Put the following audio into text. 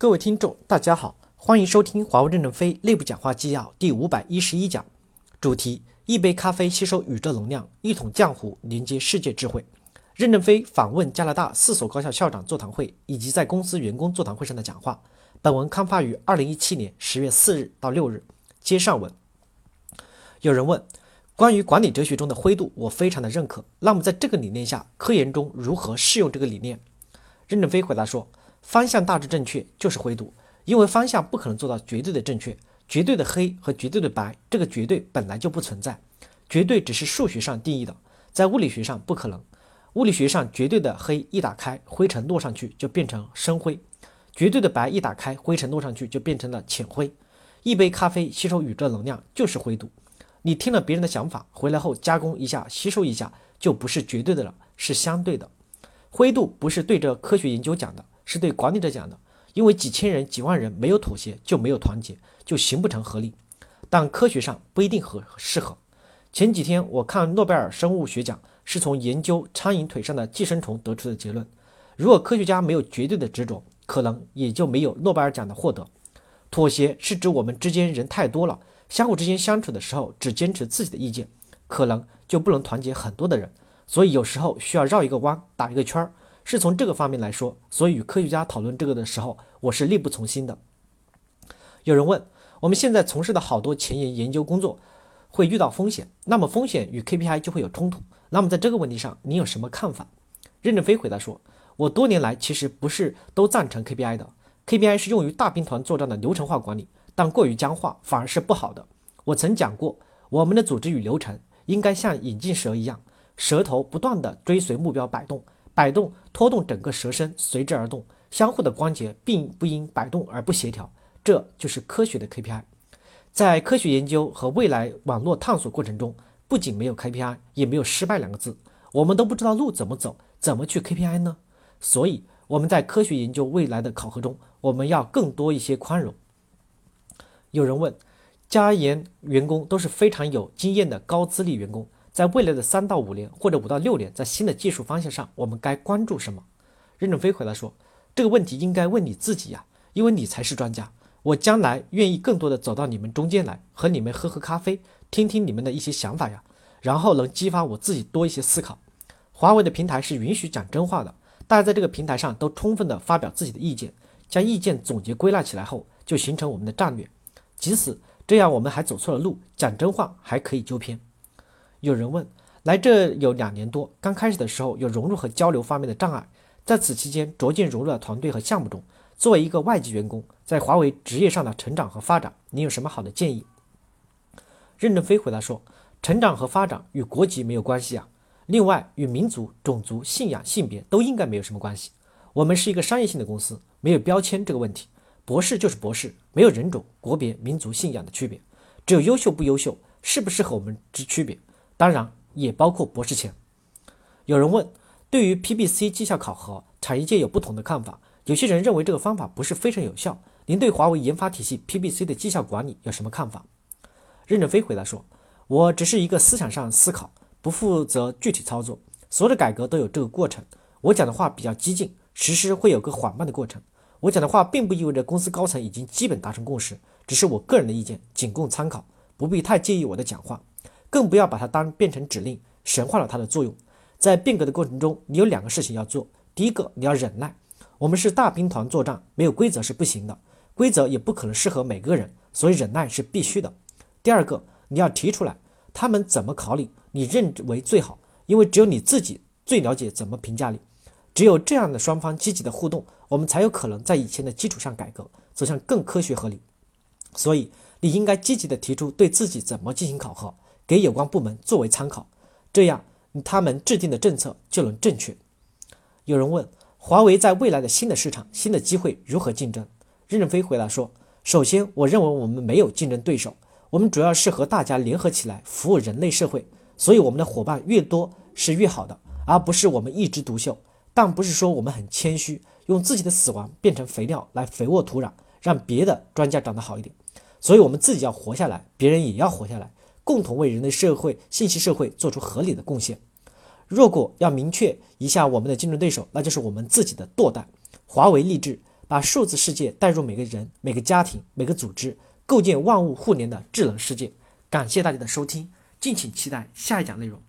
各位听众，大家好，欢迎收听华为任正非内部讲话纪要第五百一十一讲，主题：一杯咖啡吸收宇宙能量，一桶浆糊连接世界智慧。任正非访问加拿大四所高校校长座谈会以及在公司员工座谈会上的讲话。本文刊发于二零一七年十月四日到六日。接上文。有人问，关于管理哲学中的灰度，我非常的认可。那么在这个理念下，科研中如何适用这个理念？任正非回答说。方向大致正确就是灰度，因为方向不可能做到绝对的正确，绝对的黑和绝对的白，这个绝对本来就不存在，绝对只是数学上定义的，在物理学上不可能。物理学上绝对的黑一打开，灰尘落上去就变成深灰；绝对的白一打开，灰尘落上去就变成了浅灰。一杯咖啡吸收宇宙能量就是灰度，你听了别人的想法回来后加工一下，吸收一下，就不是绝对的了，是相对的。灰度不是对着科学研究讲的。是对管理者讲的，因为几千人、几万人没有妥协就没有团结，就形不成合力。但科学上不一定合适合。前几天我看诺贝尔生物学奖，是从研究苍蝇腿上的寄生虫得出的结论。如果科学家没有绝对的执着，可能也就没有诺贝尔奖的获得。妥协是指我们之间人太多了，相互之间相处的时候只坚持自己的意见，可能就不能团结很多的人。所以有时候需要绕一个弯，打一个圈儿。是从这个方面来说，所以与科学家讨论这个的时候，我是力不从心的。有人问，我们现在从事的好多前沿研究工作会遇到风险，那么风险与 KPI 就会有冲突。那么在这个问题上，你有什么看法？任正非回答说，我多年来其实不是都赞成 KPI 的，KPI 是用于大兵团作战的流程化管理，但过于僵化反而是不好的。我曾讲过，我们的组织与流程应该像眼镜蛇一样，蛇头不断地追随目标摆动。摆动拖动整个蛇身随之而动，相互的关节并不因摆动而不协调，这就是科学的 KPI。在科学研究和未来网络探索过程中，不仅没有 KPI，也没有失败两个字。我们都不知道路怎么走，怎么去 KPI 呢？所以我们在科学研究未来的考核中，我们要更多一些宽容。有人问，加研员工都是非常有经验的高资历员工。在未来的三到五年或者五到六年，在新的技术方向上，我们该关注什么？任正非回答说：“这个问题应该问你自己呀，因为你才是专家。我将来愿意更多的走到你们中间来，和你们喝喝咖啡，听听你们的一些想法呀，然后能激发我自己多一些思考。华为的平台是允许讲真话的，大家在这个平台上都充分的发表自己的意见，将意见总结归纳起来后，就形成我们的战略。即使这样，我们还走错了路，讲真话还可以纠偏。”有人问，来这有两年多，刚开始的时候有融入和交流方面的障碍，在此期间逐渐融入了团队和项目中。作为一个外籍员工，在华为职业上的成长和发展，你有什么好的建议？任正非回答说：成长和发展与国籍没有关系啊，另外与民族、种族、信仰、性别都应该没有什么关系。我们是一个商业性的公司，没有标签这个问题。博士就是博士，没有人种、国别、民族、信仰的区别，只有优秀不优秀，适不适合我们之区别。当然也包括博士前。有人问，对于 PBC 绩效考核，产业界有不同的看法。有些人认为这个方法不是非常有效。您对华为研发体系 PBC 的绩效管理有什么看法？任正非回答说：“我只是一个思想上思考，不负责具体操作。所有的改革都有这个过程。我讲的话比较激进，实施会有个缓慢的过程。我讲的话并不意味着公司高层已经基本达成共识，只是我个人的意见，仅供参考，不必太介意我的讲话。”更不要把它当变成指令，神化了它的作用。在变革的过程中，你有两个事情要做：第一个，你要忍耐。我们是大兵团作战，没有规则是不行的，规则也不可能适合每个人，所以忍耐是必须的。第二个，你要提出来，他们怎么考你，你认为最好，因为只有你自己最了解怎么评价你。只有这样的双方积极的互动，我们才有可能在以前的基础上改革，走向更科学合理。所以，你应该积极的提出对自己怎么进行考核。给有关部门作为参考，这样他们制定的政策就能正确。有人问，华为在未来的新的市场、新的机会如何竞争？任正非回答说：“首先，我认为我们没有竞争对手，我们主要是和大家联合起来服务人类社会，所以我们的伙伴越多是越好的，而不是我们一枝独秀。但不是说我们很谦虚，用自己的死亡变成肥料来肥沃土壤，让别的专家长得好一点。所以我们自己要活下来，别人也要活下来。”共同为人类社会、信息社会做出合理的贡献。若果要明确一下我们的竞争对手，那就是我们自己的惰怠。华为立志把数字世界带入每个人、每个家庭、每个组织，构建万物互联的智能世界。感谢大家的收听，敬请期待下一讲内容。